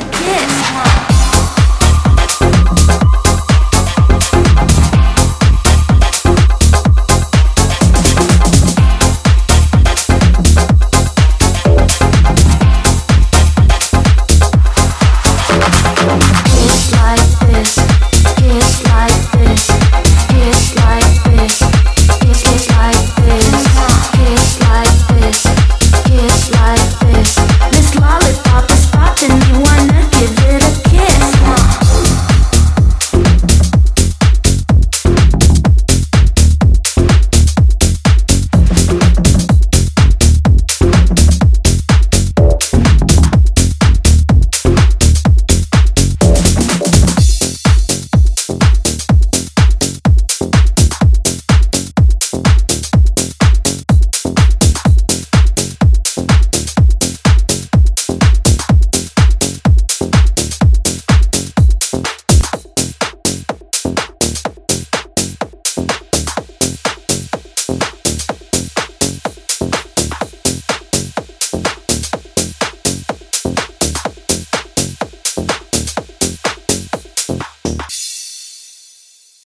a kiss.